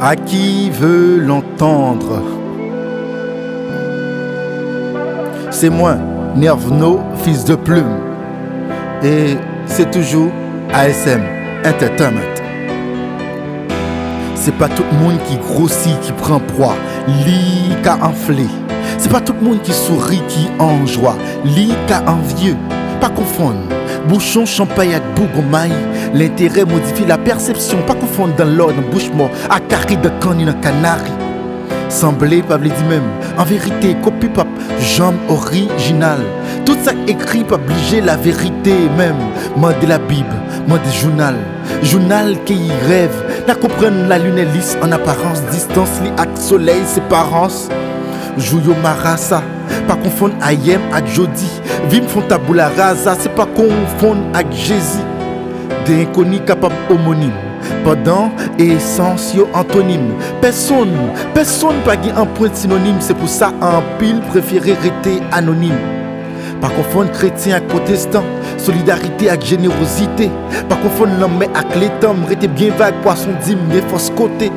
À qui veut l'entendre? C'est moi, Nervno, fils de plume. Et c'est toujours ASM Entertainment. C'est pas tout le monde qui grossit, qui prend proie, lit qu'à enflé. C'est pas tout le monde qui sourit, qui en joie, lit qu'à envieux. Pas confondre. Bouchon, champagne avec bougomaille. L'intérêt modifie la perception. Pas confondre dans l'ordre, bouche mort, à carré de dans canari. Semblé, pas dit même. En vérité, copie pap, jambe originale. Tout ça écrit, pas obliger la vérité même. Mode de la Bible, mode journal. Journal qui rêve. La comprenne la lune est lisse en apparence. Distance, li ak soleil, séparance. Jouyo Pa konfon a yem ak jodi. Vim fon tabou la raza Se pa konfon ak jezi. De yon koni kapap homonim. Padan e esans yo antonim. Person, person pa gen anpoint sinonim Se pou sa anpil preferi rete anonim. Pa konfon kretien ak protestant Solidarite ak jenerosite. Pa konfon lanme ak letam Rete bien vague poason dim ne fos kote.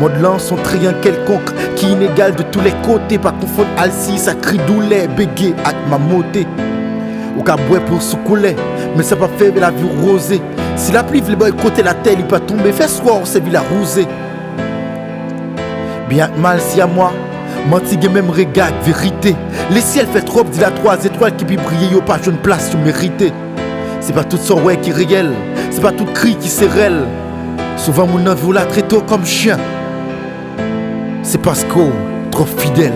Modelant son triangle quelconque qui inégal de tous les côtés. Pas confondre Alci, ça crie douleur, bégué avec ma. Ou qu'à boire pour se couler, mais ça pas faire la vie rosée. Si la pluie veut côté la terre, il peut tomber. Fais soir, c'est la rosée. Bien mal si à moi, Mantigue même regard, vérité. Les ciels fait trop, dit la trois étoiles qui puis briller, yo pas une place, tu méritais. C'est pas tout son ouais qui réel, c'est pas tout cri qui s'érelle. Souvent mon envie la très tôt comme chien. C'est parce qu'on trop fidèle.